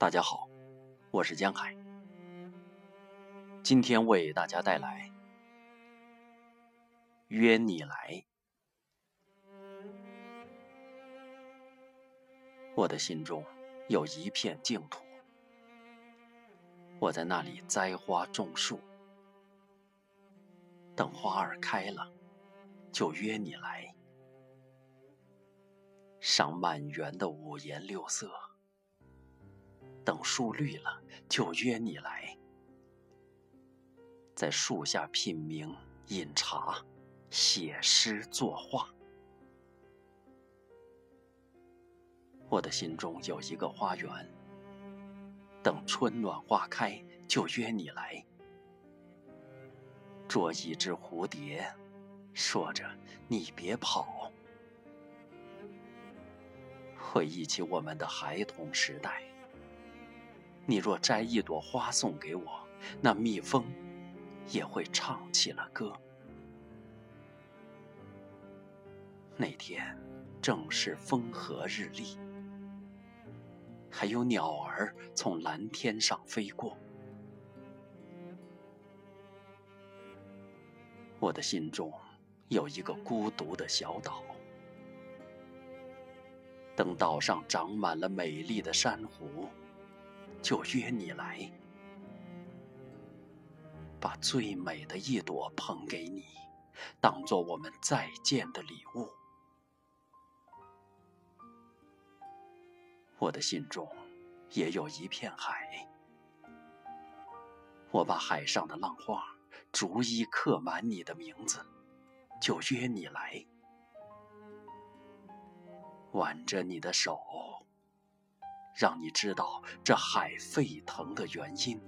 大家好，我是江海，今天为大家带来《约你来》。我的心中有一片净土，我在那里栽花种树，等花儿开了，就约你来，赏满园的五颜六色。等树绿了，就约你来，在树下品茗饮茶，写诗作画。我的心中有一个花园，等春暖花开，就约你来，捉一只蝴蝶，说着你别跑，回忆起我们的孩童时代。你若摘一朵花送给我，那蜜蜂也会唱起了歌。那天正是风和日丽，还有鸟儿从蓝天上飞过。我的心中有一个孤独的小岛，等岛上长满了美丽的珊瑚。就约你来，把最美的一朵捧给你，当做我们再见的礼物。我的心中也有一片海，我把海上的浪花逐一刻满你的名字，就约你来，挽着你的手。让你知道这海沸腾的原因，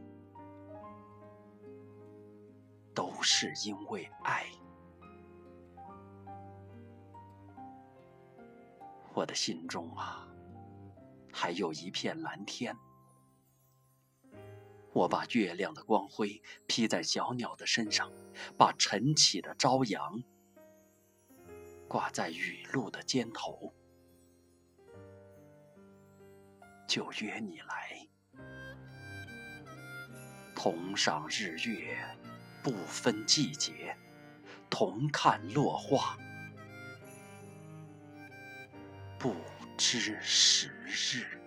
都是因为爱。我的心中啊，还有一片蓝天。我把月亮的光辉披在小鸟的身上，把晨起的朝阳挂在雨露的肩头。就约你来，同赏日月，不分季节；同看落花，不知时日。